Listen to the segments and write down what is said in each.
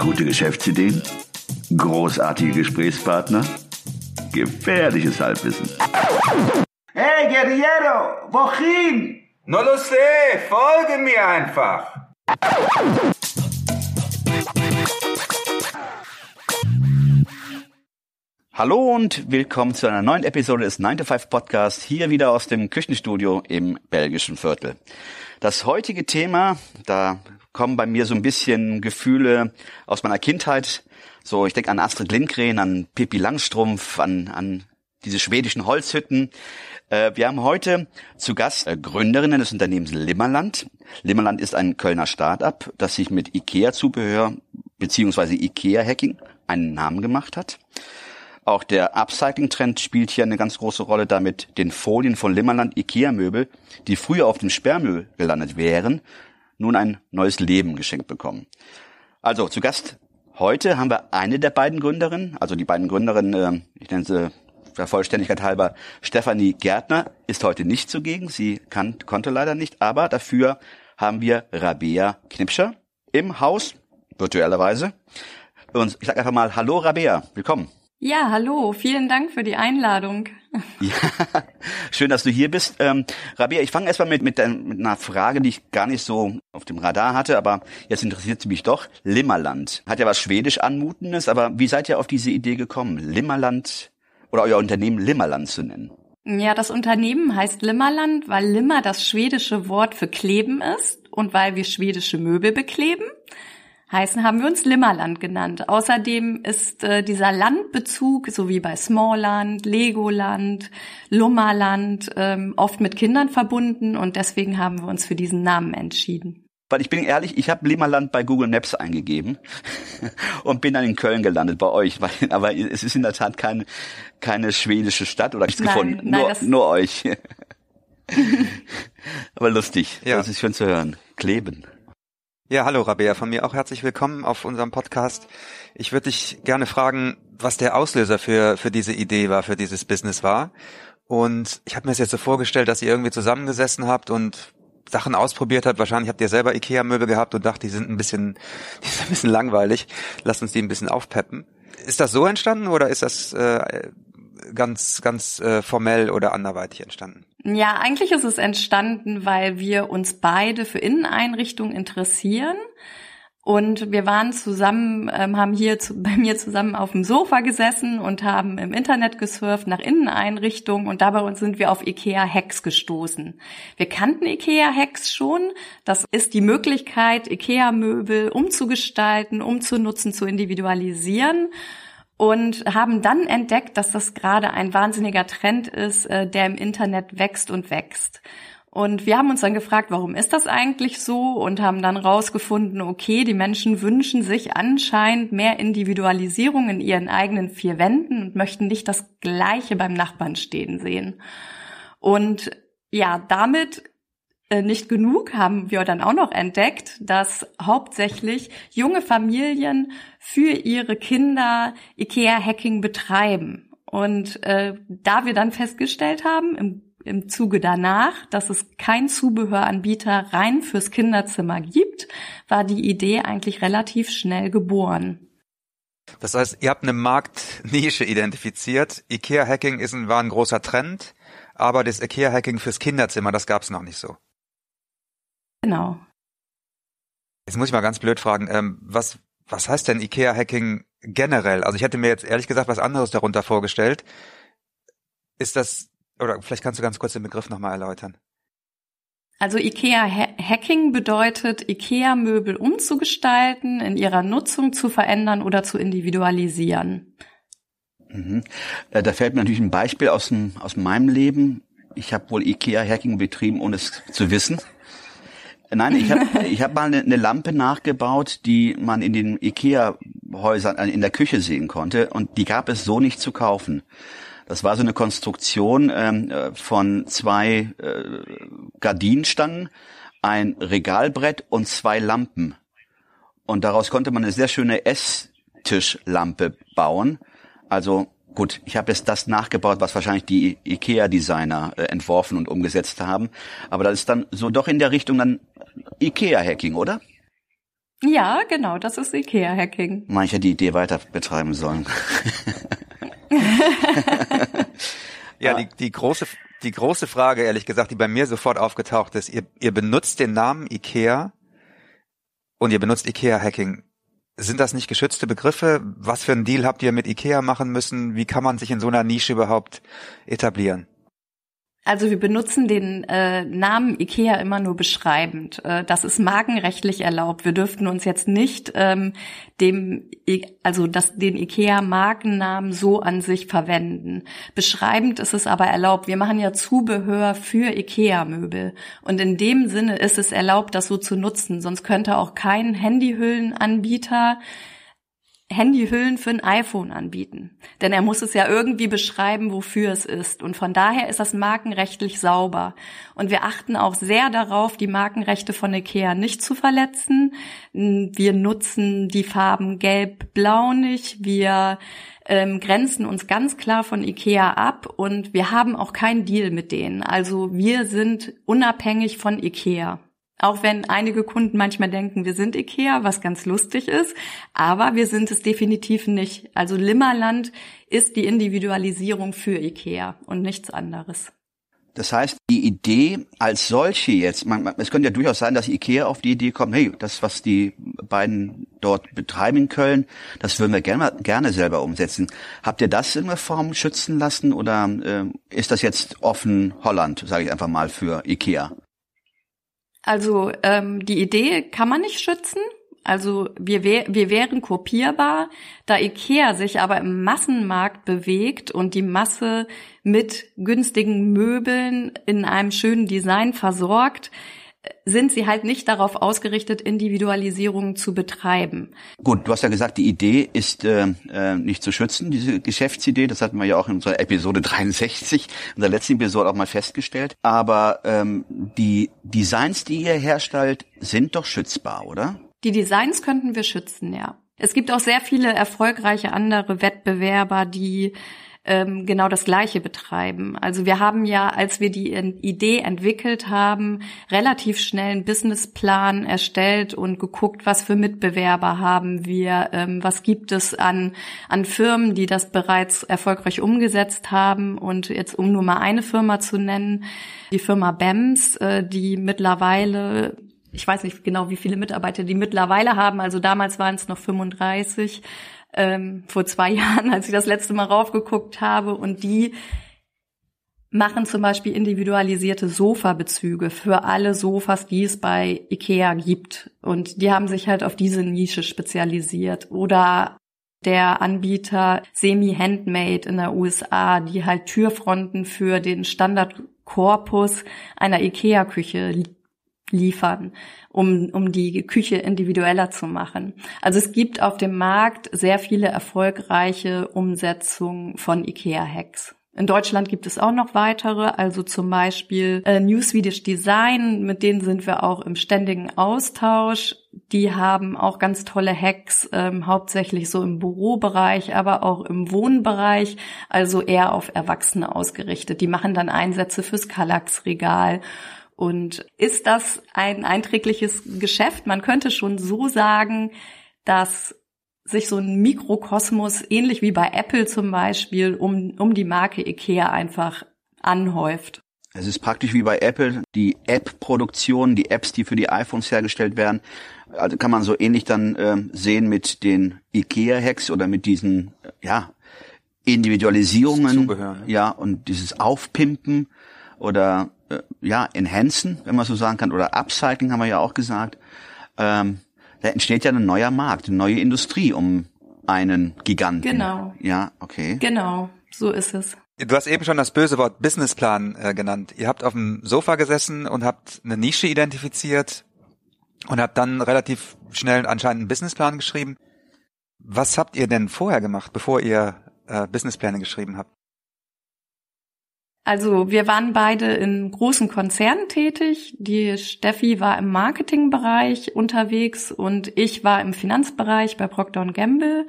Gute Geschäftsideen? Großartige Gesprächspartner? Gefährliches Halbwissen. Hey, Guerriero, wohin? No lo sé, folge mir einfach. Hallo und willkommen zu einer neuen Episode des 9 to 5 Podcast, hier wieder aus dem Küchenstudio im belgischen Viertel. Das heutige Thema, da kommen bei mir so ein bisschen Gefühle aus meiner Kindheit. So, ich denke an Astrid Lindgren, an Pippi Langstrumpf, an, an diese schwedischen Holzhütten. Äh, wir haben heute zu Gast äh, Gründerinnen des Unternehmens Limmerland. Limmerland ist ein Kölner Start-up, das sich mit IKEA-Zubehör beziehungsweise IKEA-Hacking einen Namen gemacht hat. Auch der Upcycling-Trend spielt hier eine ganz große Rolle, damit den Folien von Limmerland Ikea-Möbel, die früher auf dem Sperrmüll gelandet wären, nun ein neues Leben geschenkt bekommen. Also zu Gast heute haben wir eine der beiden Gründerinnen, also die beiden Gründerinnen, äh, ich nenne sie der Vollständigkeit halber, Stefanie Gärtner ist heute nicht zugegen, sie kann, konnte leider nicht, aber dafür haben wir Rabea Knipscher im Haus, virtuellerweise. Und ich sage einfach mal Hallo Rabea, willkommen. Ja, hallo, vielen Dank für die Einladung. Ja, schön, dass du hier bist. Ähm, Rabia, ich fange erstmal mit, mit, mit einer Frage, die ich gar nicht so auf dem Radar hatte, aber jetzt interessiert sie mich doch. Limmerland. Hat ja was Schwedisch anmutendes, aber wie seid ihr auf diese Idee gekommen, Limmerland oder euer Unternehmen Limmerland zu nennen? Ja, das Unternehmen heißt Limmerland, weil Limmer das schwedische Wort für kleben ist und weil wir schwedische Möbel bekleben heißen, haben wir uns Limmerland genannt. Außerdem ist äh, dieser Landbezug, so wie bei Smallland, Legoland, Lummerland, ähm, oft mit Kindern verbunden und deswegen haben wir uns für diesen Namen entschieden. Weil ich bin ehrlich, ich habe Limmerland bei Google Maps eingegeben und bin dann in Köln gelandet bei euch. Weil, aber es ist in der Tat keine, keine schwedische Stadt oder nichts gefunden. Nein, nur, nur euch. aber lustig. Ja. Das ist schön zu hören. Kleben. Ja, hallo Rabea, von mir auch herzlich willkommen auf unserem Podcast. Ich würde dich gerne fragen, was der Auslöser für, für diese Idee war, für dieses Business war. Und ich habe mir es jetzt so vorgestellt, dass ihr irgendwie zusammengesessen habt und Sachen ausprobiert habt. Wahrscheinlich habt ihr selber Ikea-Möbel gehabt und dacht, die sind ein bisschen, die sind ein bisschen langweilig. Lasst uns die ein bisschen aufpeppen. Ist das so entstanden oder ist das äh, ganz, ganz äh, formell oder anderweitig entstanden? Ja, eigentlich ist es entstanden, weil wir uns beide für Inneneinrichtungen interessieren. Und wir waren zusammen, ähm, haben hier zu, bei mir zusammen auf dem Sofa gesessen und haben im Internet gesurft nach Inneneinrichtungen und dabei sind wir auf IKEA Hacks gestoßen. Wir kannten IKEA Hacks schon. Das ist die Möglichkeit, IKEA Möbel umzugestalten, umzunutzen, zu individualisieren und haben dann entdeckt, dass das gerade ein wahnsinniger Trend ist, äh, der im Internet wächst und wächst. Und wir haben uns dann gefragt, warum ist das eigentlich so? Und haben dann rausgefunden, okay, die Menschen wünschen sich anscheinend mehr Individualisierung in ihren eigenen vier Wänden und möchten nicht das Gleiche beim Nachbarn stehen sehen. Und ja, damit nicht genug haben wir dann auch noch entdeckt, dass hauptsächlich junge Familien für ihre Kinder IKEA-Hacking betreiben. Und äh, da wir dann festgestellt haben, im, im Zuge danach, dass es kein Zubehöranbieter rein fürs Kinderzimmer gibt, war die Idee eigentlich relativ schnell geboren. Das heißt, ihr habt eine Marktnische identifiziert. IKEA-Hacking ein, war ein großer Trend, aber das IKEA-Hacking fürs Kinderzimmer, das gab es noch nicht so. Genau. Jetzt muss ich mal ganz blöd fragen, ähm, was, was heißt denn IKEA-Hacking generell? Also ich hätte mir jetzt ehrlich gesagt was anderes darunter vorgestellt. Ist das, oder vielleicht kannst du ganz kurz den Begriff nochmal erläutern. Also IKEA-Hacking bedeutet, IKEA-Möbel umzugestalten, in ihrer Nutzung zu verändern oder zu individualisieren. Mhm. Äh, da fällt mir natürlich ein Beispiel aus, dem, aus meinem Leben. Ich habe wohl IKEA-Hacking betrieben, ohne es zu wissen. Nein, ich habe ich hab mal eine, eine Lampe nachgebaut, die man in den Ikea-Häusern äh, in der Küche sehen konnte und die gab es so nicht zu kaufen. Das war so eine Konstruktion ähm, äh, von zwei äh, Gardinenstangen, ein Regalbrett und zwei Lampen. Und daraus konnte man eine sehr schöne Esstischlampe bauen. Also Gut, ich habe jetzt das nachgebaut, was wahrscheinlich die IKEA-Designer äh, entworfen und umgesetzt haben. Aber das ist dann so doch in der Richtung dann IKEA-Hacking, oder? Ja, genau, das ist IKEA-Hacking. Manche die Idee weiter betreiben sollen. ja, die, die große, die große Frage, ehrlich gesagt, die bei mir sofort aufgetaucht ist, ihr, ihr benutzt den Namen IKEA und ihr benutzt IKEA-Hacking. Sind das nicht geschützte Begriffe? Was für einen Deal habt ihr mit IKEA machen müssen? Wie kann man sich in so einer Nische überhaupt etablieren? Also wir benutzen den äh, Namen IKEA immer nur beschreibend. Äh, das ist markenrechtlich erlaubt. Wir dürften uns jetzt nicht ähm, dem, also das, den IKEA-Markennamen so an sich verwenden. Beschreibend ist es aber erlaubt. Wir machen ja Zubehör für IKEA-Möbel. Und in dem Sinne ist es erlaubt, das so zu nutzen. Sonst könnte auch kein Handyhüllenanbieter Handyhüllen für ein iPhone anbieten. Denn er muss es ja irgendwie beschreiben, wofür es ist. Und von daher ist das markenrechtlich sauber. Und wir achten auch sehr darauf, die Markenrechte von IKEA nicht zu verletzen. Wir nutzen die Farben gelb, blau nicht. Wir ähm, grenzen uns ganz klar von IKEA ab und wir haben auch keinen Deal mit denen. Also wir sind unabhängig von IKEA. Auch wenn einige Kunden manchmal denken, wir sind Ikea, was ganz lustig ist, aber wir sind es definitiv nicht. Also Limmerland ist die Individualisierung für Ikea und nichts anderes. Das heißt, die Idee als solche jetzt, man, man, es könnte ja durchaus sein, dass Ikea auf die Idee kommt, hey, das, was die beiden dort betreiben in Köln, das würden wir gerne, gerne selber umsetzen. Habt ihr das in irgendeiner Form schützen lassen oder äh, ist das jetzt offen Holland, sage ich einfach mal, für Ikea? Also ähm, die Idee kann man nicht schützen. Also wir, wär, wir wären kopierbar, da IKEA sich aber im Massenmarkt bewegt und die Masse mit günstigen Möbeln in einem schönen Design versorgt, sind sie halt nicht darauf ausgerichtet, Individualisierung zu betreiben. Gut, du hast ja gesagt, die Idee ist äh, äh, nicht zu schützen, diese Geschäftsidee. Das hatten wir ja auch in unserer Episode 63, in der letzten Episode auch mal festgestellt. Aber ähm, die Designs, die ihr herstellt, sind doch schützbar, oder? Die Designs könnten wir schützen, ja. Es gibt auch sehr viele erfolgreiche andere Wettbewerber, die ähm, genau das Gleiche betreiben. Also wir haben ja, als wir die Idee entwickelt haben, relativ schnell einen Businessplan erstellt und geguckt, was für Mitbewerber haben wir, ähm, was gibt es an, an Firmen, die das bereits erfolgreich umgesetzt haben. Und jetzt, um nur mal eine Firma zu nennen, die Firma BEMS, äh, die mittlerweile ich weiß nicht genau, wie viele Mitarbeiter die mittlerweile haben. Also damals waren es noch 35 ähm, vor zwei Jahren, als ich das letzte Mal raufgeguckt habe. Und die machen zum Beispiel individualisierte Sofabezüge für alle Sofas, die es bei Ikea gibt. Und die haben sich halt auf diese Nische spezialisiert. Oder der Anbieter Semi Handmade in der USA, die halt Türfronten für den Standardkorpus einer Ikea-Küche liefern, um, um die Küche individueller zu machen. Also es gibt auf dem Markt sehr viele erfolgreiche Umsetzungen von IKEA-Hacks. In Deutschland gibt es auch noch weitere, also zum Beispiel äh, New Swedish Design, mit denen sind wir auch im ständigen Austausch. Die haben auch ganz tolle Hacks, ähm, hauptsächlich so im Bürobereich, aber auch im Wohnbereich, also eher auf Erwachsene ausgerichtet. Die machen dann Einsätze fürs Kallax-Regal und ist das ein einträgliches Geschäft? Man könnte schon so sagen, dass sich so ein Mikrokosmos, ähnlich wie bei Apple zum Beispiel, um, um die Marke IKEA einfach anhäuft. Es ist praktisch wie bei Apple, die App-Produktion, die Apps, die für die iPhones hergestellt werden. Also kann man so ähnlich dann äh, sehen mit den IKEA-Hacks oder mit diesen, äh, ja, Individualisierungen. Zubehör, ne? Ja, und dieses Aufpimpen oder ja, enhancen, wenn man so sagen kann, oder upcycling haben wir ja auch gesagt. Ähm, da entsteht ja ein neuer Markt, eine neue Industrie um einen Giganten. Genau. Ja, okay. Genau, so ist es. Du hast eben schon das böse Wort Businessplan äh, genannt. Ihr habt auf dem Sofa gesessen und habt eine Nische identifiziert und habt dann relativ schnell anscheinend einen Businessplan geschrieben. Was habt ihr denn vorher gemacht, bevor ihr äh, Businesspläne geschrieben habt? Also wir waren beide in großen Konzernen tätig. Die Steffi war im Marketingbereich unterwegs und ich war im Finanzbereich bei Procter Gamble.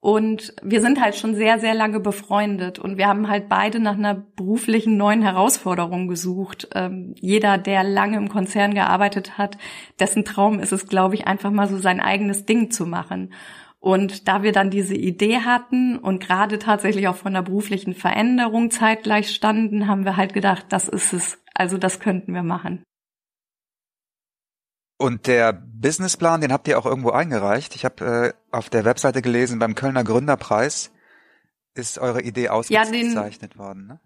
Und wir sind halt schon sehr, sehr lange befreundet und wir haben halt beide nach einer beruflichen neuen Herausforderung gesucht. Ähm, jeder, der lange im Konzern gearbeitet hat, dessen Traum ist es, glaube ich, einfach mal so sein eigenes Ding zu machen. Und da wir dann diese Idee hatten und gerade tatsächlich auch von der beruflichen Veränderung zeitgleich standen, haben wir halt gedacht, das ist es. Also das könnten wir machen. Und der Businessplan, den habt ihr auch irgendwo eingereicht. Ich habe äh, auf der Webseite gelesen, beim Kölner Gründerpreis ist eure Idee ausgezeichnet ja, worden. Ne?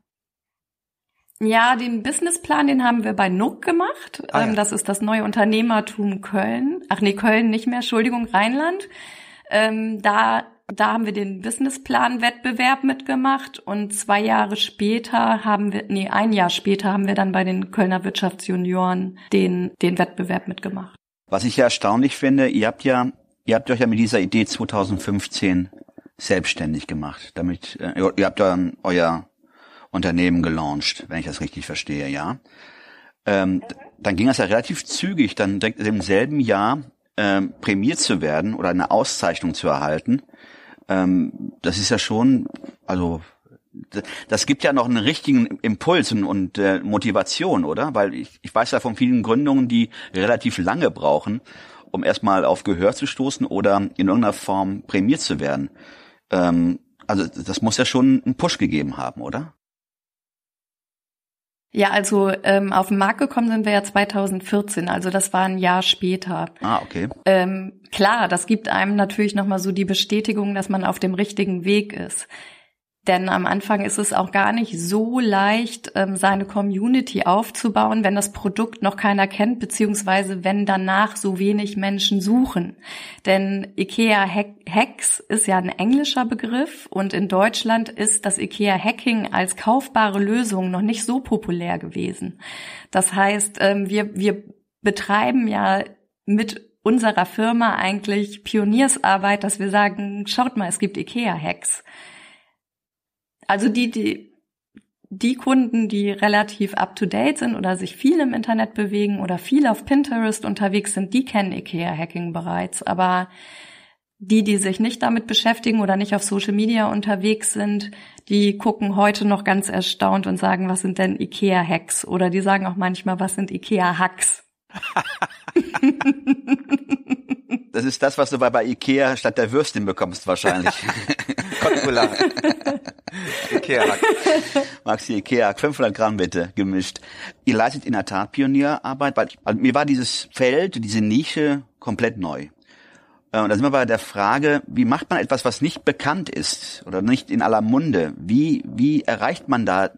Ja, den Businessplan, den haben wir bei NUC gemacht. Ah, ja. Ähm, das ist das neue Unternehmertum Köln. Ach nee, Köln nicht mehr, Entschuldigung, Rheinland. Ähm, da, da haben wir den Businessplan-Wettbewerb mitgemacht und zwei Jahre später haben wir, nee, ein Jahr später haben wir dann bei den Kölner Wirtschaftsjunioren den, den Wettbewerb mitgemacht. Was ich ja erstaunlich finde, ihr habt ja, ihr habt euch ja mit dieser Idee 2015 selbstständig gemacht. Damit, äh, ihr habt dann euer Unternehmen gelauncht, wenn ich das richtig verstehe, ja. Ähm, dann ging das ja relativ zügig, dann direkt im selben Jahr ähm, prämiert zu werden oder eine Auszeichnung zu erhalten, ähm, das ist ja schon, also das gibt ja noch einen richtigen Impuls und, und äh, Motivation, oder? Weil ich, ich weiß ja von vielen Gründungen, die relativ lange brauchen, um erstmal auf Gehör zu stoßen oder in irgendeiner Form prämiert zu werden. Ähm, also das muss ja schon einen Push gegeben haben, oder? Ja, also ähm, auf den Markt gekommen sind wir ja 2014, also das war ein Jahr später. Ah, okay. Ähm, klar, das gibt einem natürlich nochmal so die Bestätigung, dass man auf dem richtigen Weg ist. Denn am Anfang ist es auch gar nicht so leicht, ähm, seine Community aufzubauen, wenn das Produkt noch keiner kennt, beziehungsweise wenn danach so wenig Menschen suchen. Denn IKEA Hacks ist ja ein englischer Begriff und in Deutschland ist das IKEA Hacking als kaufbare Lösung noch nicht so populär gewesen. Das heißt, ähm, wir, wir betreiben ja mit unserer Firma eigentlich Pioniersarbeit, dass wir sagen, schaut mal, es gibt IKEA Hacks. Also die, die, die Kunden, die relativ up-to-date sind oder sich viel im Internet bewegen oder viel auf Pinterest unterwegs sind, die kennen IKEA-Hacking bereits. Aber die, die sich nicht damit beschäftigen oder nicht auf Social Media unterwegs sind, die gucken heute noch ganz erstaunt und sagen, was sind denn IKEA-Hacks? Oder die sagen auch manchmal, was sind IKEA-Hacks? das ist das, was du bei, bei Ikea statt der Würstchen bekommst wahrscheinlich. Kotkula. Ikea-Hack. Maxi Ikea, 500 Gramm bitte, gemischt. Ihr leistet in der Tat Pionierarbeit, weil also mir war dieses Feld, diese Nische komplett neu. Äh, und da sind wir bei der Frage, wie macht man etwas, was nicht bekannt ist oder nicht in aller Munde? Wie, wie erreicht man da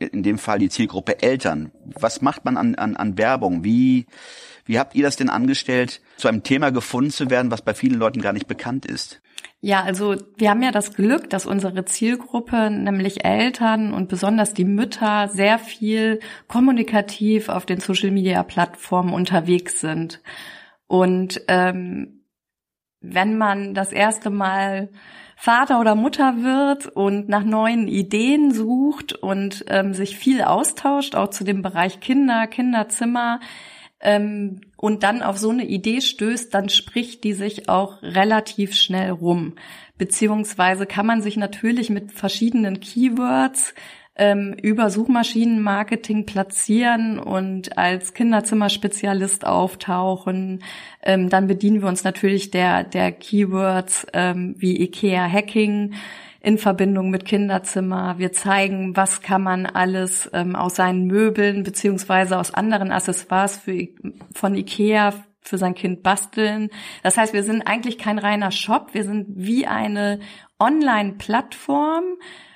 in dem Fall die Zielgruppe Eltern. Was macht man an, an, an Werbung? Wie, wie habt ihr das denn angestellt, zu einem Thema gefunden zu werden, was bei vielen Leuten gar nicht bekannt ist? Ja, also wir haben ja das Glück, dass unsere Zielgruppe, nämlich Eltern und besonders die Mütter, sehr viel kommunikativ auf den Social-Media-Plattformen unterwegs sind. Und ähm, wenn man das erste Mal Vater oder Mutter wird und nach neuen Ideen sucht und ähm, sich viel austauscht, auch zu dem Bereich Kinder, Kinderzimmer, ähm, und dann auf so eine Idee stößt, dann spricht die sich auch relativ schnell rum. Beziehungsweise kann man sich natürlich mit verschiedenen Keywords ähm, über Suchmaschinenmarketing platzieren und als Kinderzimmerspezialist auftauchen. Ähm, dann bedienen wir uns natürlich der, der Keywords ähm, wie IKEA Hacking in Verbindung mit Kinderzimmer. Wir zeigen, was kann man alles ähm, aus seinen Möbeln beziehungsweise aus anderen Accessoires für, von IKEA für sein Kind basteln. Das heißt, wir sind eigentlich kein reiner Shop, wir sind wie eine Online-Plattform,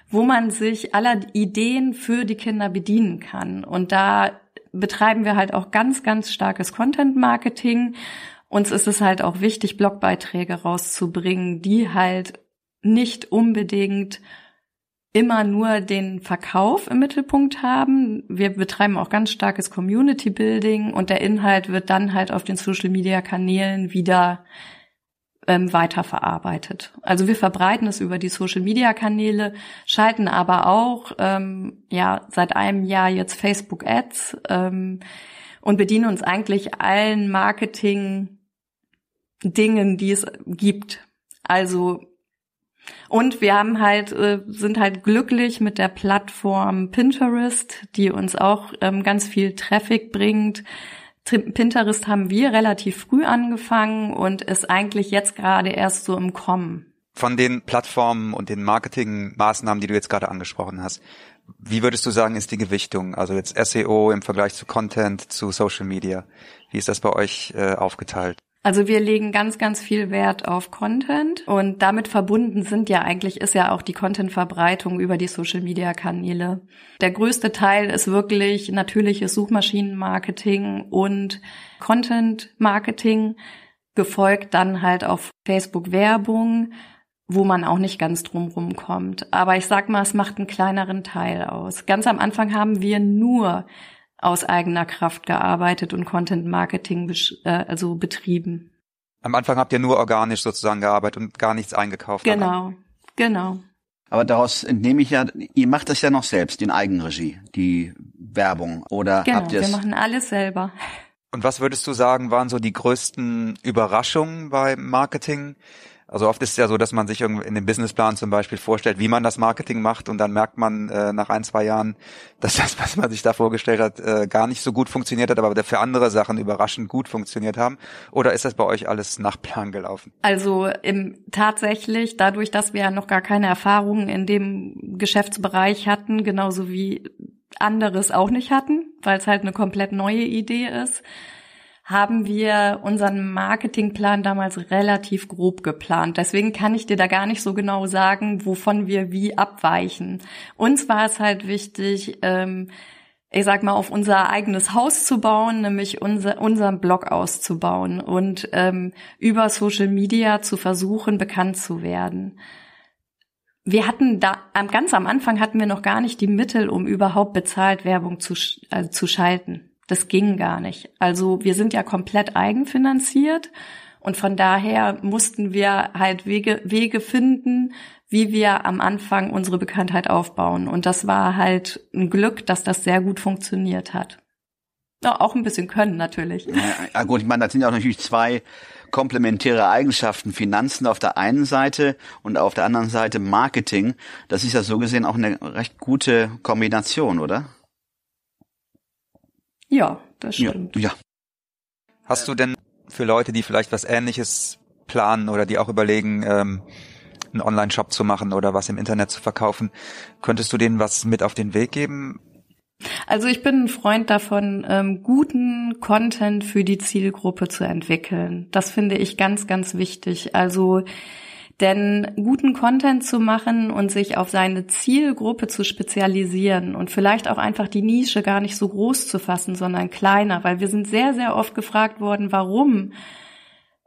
wo man sich aller Ideen für die Kinder bedienen kann. Und da betreiben wir halt auch ganz, ganz starkes Content-Marketing. Uns ist es halt auch wichtig, Blogbeiträge rauszubringen, die halt nicht unbedingt immer nur den Verkauf im Mittelpunkt haben. Wir betreiben auch ganz starkes Community Building und der Inhalt wird dann halt auf den Social Media Kanälen wieder ähm, weiterverarbeitet. Also wir verbreiten es über die Social-Media-Kanäle, schalten aber auch ähm, ja seit einem Jahr jetzt Facebook-Ads ähm, und bedienen uns eigentlich allen Marketing-Dingen, die es gibt. Also Und wir haben halt, äh, sind halt glücklich mit der Plattform Pinterest, die uns auch ähm, ganz viel Traffic bringt. Pinterest haben wir relativ früh angefangen und ist eigentlich jetzt gerade erst so im Kommen. Von den Plattformen und den Marketingmaßnahmen, die du jetzt gerade angesprochen hast, wie würdest du sagen, ist die Gewichtung? Also jetzt SEO im Vergleich zu Content, zu Social Media. Wie ist das bei euch äh, aufgeteilt? Also wir legen ganz, ganz viel Wert auf Content und damit verbunden sind ja eigentlich, ist ja auch die Content-Verbreitung über die Social-Media-Kanäle. Der größte Teil ist wirklich natürliches Suchmaschinenmarketing und Content-Marketing, gefolgt dann halt auf Facebook-Werbung, wo man auch nicht ganz drumrum kommt. Aber ich sag mal, es macht einen kleineren Teil aus. Ganz am Anfang haben wir nur aus eigener Kraft gearbeitet und Content Marketing äh, also betrieben. Am Anfang habt ihr nur organisch sozusagen gearbeitet und gar nichts eingekauft. Genau, aber. genau. Aber daraus entnehme ich ja, ihr macht das ja noch selbst in Eigenregie, die Werbung, oder genau, habt ihr wir machen alles selber. Und was würdest du sagen, waren so die größten Überraschungen beim Marketing? Also oft ist es ja so, dass man sich in dem Businessplan zum Beispiel vorstellt, wie man das Marketing macht und dann merkt man äh, nach ein, zwei Jahren, dass das, was man sich da vorgestellt hat, äh, gar nicht so gut funktioniert hat, aber für andere Sachen überraschend gut funktioniert haben. Oder ist das bei euch alles nach Plan gelaufen? Also im, tatsächlich, dadurch, dass wir ja noch gar keine Erfahrungen in dem Geschäftsbereich hatten, genauso wie anderes auch nicht hatten, weil es halt eine komplett neue Idee ist, haben wir unseren Marketingplan damals relativ grob geplant. Deswegen kann ich dir da gar nicht so genau sagen, wovon wir wie abweichen. Uns war es halt wichtig, ähm, ich sag mal, auf unser eigenes Haus zu bauen, nämlich unser, unseren Blog auszubauen und ähm, über Social Media zu versuchen, bekannt zu werden. Wir hatten da, ganz am Anfang hatten wir noch gar nicht die Mittel, um überhaupt bezahlt Werbung zu, also zu schalten. Das ging gar nicht. Also wir sind ja komplett eigenfinanziert und von daher mussten wir halt Wege, Wege finden, wie wir am Anfang unsere Bekanntheit aufbauen. Und das war halt ein Glück, dass das sehr gut funktioniert hat. Ja, auch ein bisschen können natürlich. Ja, gut, ich meine, das sind ja auch natürlich zwei komplementäre Eigenschaften. Finanzen auf der einen Seite und auf der anderen Seite Marketing. Das ist ja so gesehen auch eine recht gute Kombination, oder? Ja, das stimmt. Ja, ja. Hast du denn für Leute, die vielleicht was Ähnliches planen oder die auch überlegen, ähm, einen Online-Shop zu machen oder was im Internet zu verkaufen, könntest du denen was mit auf den Weg geben? Also ich bin ein Freund davon, ähm, guten Content für die Zielgruppe zu entwickeln. Das finde ich ganz, ganz wichtig. Also denn guten Content zu machen und sich auf seine Zielgruppe zu spezialisieren und vielleicht auch einfach die Nische gar nicht so groß zu fassen, sondern kleiner, weil wir sind sehr, sehr oft gefragt worden, warum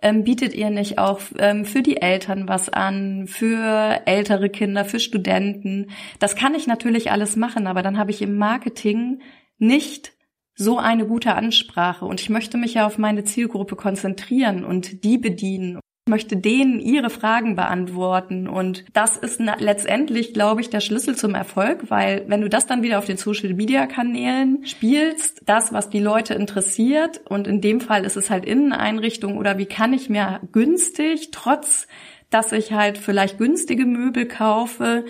ähm, bietet ihr nicht auch ähm, für die Eltern was an, für ältere Kinder, für Studenten? Das kann ich natürlich alles machen, aber dann habe ich im Marketing nicht so eine gute Ansprache. Und ich möchte mich ja auf meine Zielgruppe konzentrieren und die bedienen möchte denen ihre Fragen beantworten. Und das ist letztendlich, glaube ich, der Schlüssel zum Erfolg, weil wenn du das dann wieder auf den Social-Media-Kanälen spielst, das, was die Leute interessiert, und in dem Fall ist es halt Inneneinrichtung oder wie kann ich mir günstig, trotz dass ich halt vielleicht günstige Möbel kaufe,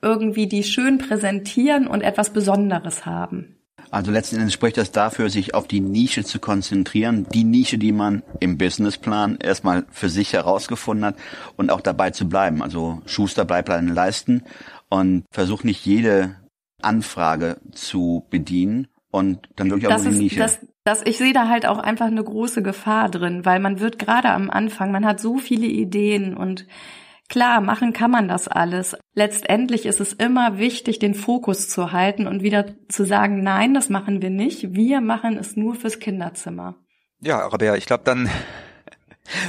irgendwie die schön präsentieren und etwas Besonderes haben. Also letzten Endes spricht das dafür, sich auf die Nische zu konzentrieren, die Nische, die man im Businessplan erstmal für sich herausgefunden hat und auch dabei zu bleiben. Also Schuster bleibt bei den Leisten und versucht nicht jede Anfrage zu bedienen und dann wirklich auch das die Nische. Das, das, ich sehe da halt auch einfach eine große Gefahr drin, weil man wird gerade am Anfang, man hat so viele Ideen und Klar, machen kann man das alles. Letztendlich ist es immer wichtig, den Fokus zu halten und wieder zu sagen, nein, das machen wir nicht. Wir machen es nur fürs Kinderzimmer. Ja, Rabea, ich glaube dann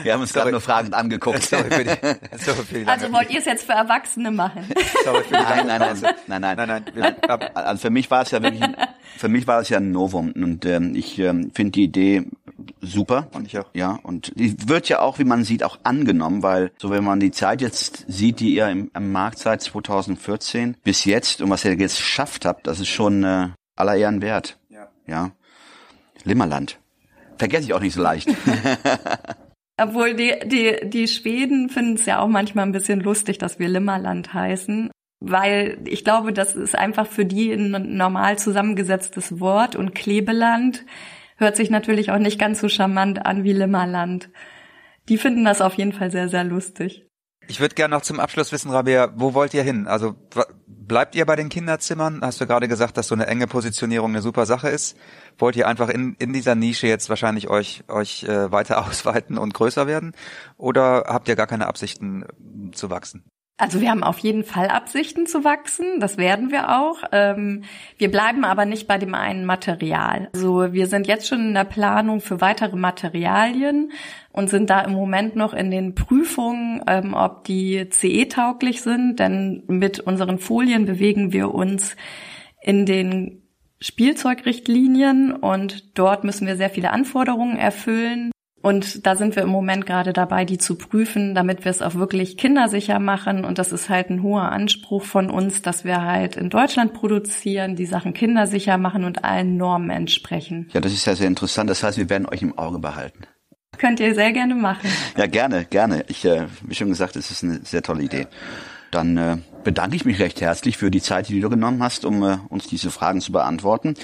wir haben uns gerade nur fragend angeguckt. Sorry für die, sorry für die also wollt ihr es jetzt für Erwachsene machen? Sorry für die nein, nein, nein, nein, nein, nein, nein. Also für mich war es ja wirklich, für mich war es ja ein Novum und ähm, ich ähm, finde die Idee super. Und ich auch. Ja, und die wird ja auch, wie man sieht, auch angenommen, weil so wenn man die Zeit jetzt sieht, die ihr im, im Markt seit 2014 bis jetzt und was ihr jetzt geschafft habt, das ist schon äh, aller Ehren wert. Ja. Ja. Limmerland. Vergesse ich auch nicht so leicht. Obwohl die, die, die Schweden finden es ja auch manchmal ein bisschen lustig, dass wir Limmerland heißen. Weil ich glaube, das ist einfach für die ein normal zusammengesetztes Wort und Klebeland hört sich natürlich auch nicht ganz so charmant an wie Limmerland. Die finden das auf jeden Fall sehr, sehr lustig. Ich würde gerne noch zum Abschluss wissen, Rabea, wo wollt ihr hin? Also bleibt ihr bei den Kinderzimmern? Hast du gerade gesagt, dass so eine enge Positionierung eine super Sache ist? Wollt ihr einfach in, in dieser Nische jetzt wahrscheinlich euch, euch äh, weiter ausweiten und größer werden? Oder habt ihr gar keine Absichten zu wachsen? Also wir haben auf jeden Fall Absichten zu wachsen, das werden wir auch. Ähm, wir bleiben aber nicht bei dem einen Material. Also wir sind jetzt schon in der Planung für weitere Materialien und sind da im Moment noch in den Prüfungen, ähm, ob die CE-tauglich sind, denn mit unseren Folien bewegen wir uns in den Spielzeugrichtlinien und dort müssen wir sehr viele Anforderungen erfüllen. Und da sind wir im Moment gerade dabei, die zu prüfen, damit wir es auch wirklich kindersicher machen. Und das ist halt ein hoher Anspruch von uns, dass wir halt in Deutschland produzieren, die Sachen kindersicher machen und allen Normen entsprechen. Ja, das ist ja sehr interessant. Das heißt, wir werden euch im Auge behalten. Könnt ihr sehr gerne machen. Ja, gerne, gerne. Ich, äh, wie schon gesagt, es ist eine sehr tolle Idee. Dann äh, bedanke ich mich recht herzlich für die Zeit, die du genommen hast, um äh, uns diese Fragen zu beantworten.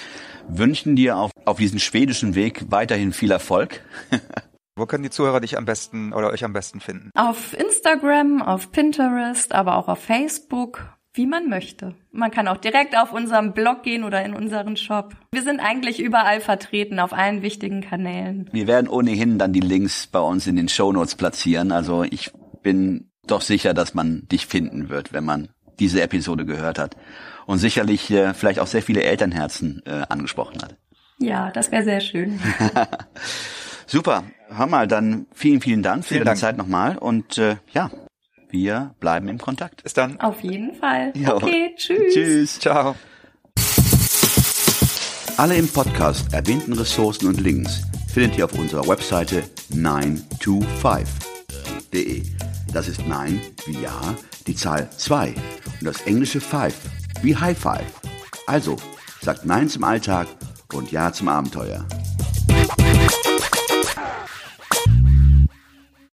Wünschen dir auf, auf diesem schwedischen Weg weiterhin viel Erfolg. Wo können die Zuhörer dich am besten oder euch am besten finden? Auf Instagram, auf Pinterest, aber auch auf Facebook, wie man möchte. Man kann auch direkt auf unserem Blog gehen oder in unseren Shop. Wir sind eigentlich überall vertreten, auf allen wichtigen Kanälen. Wir werden ohnehin dann die Links bei uns in den Show Notes platzieren. Also ich bin doch sicher, dass man dich finden wird, wenn man diese Episode gehört hat. Und sicherlich äh, vielleicht auch sehr viele Elternherzen äh, angesprochen hat. Ja, das wäre sehr schön. Super. Hör mal, dann vielen, vielen Dank für vielen deine Dank. Zeit nochmal und äh, ja, wir bleiben im Kontakt. Bis dann. Auf jeden Fall. Jo. Okay, tschüss. Tschüss. Ciao. Alle im Podcast erwähnten Ressourcen und Links findet ihr auf unserer Webseite 925.de. Das ist 9 wie Ja, die Zahl 2 und das englische 5 wie High Five. Also, sagt Nein zum Alltag und Ja zum Abenteuer.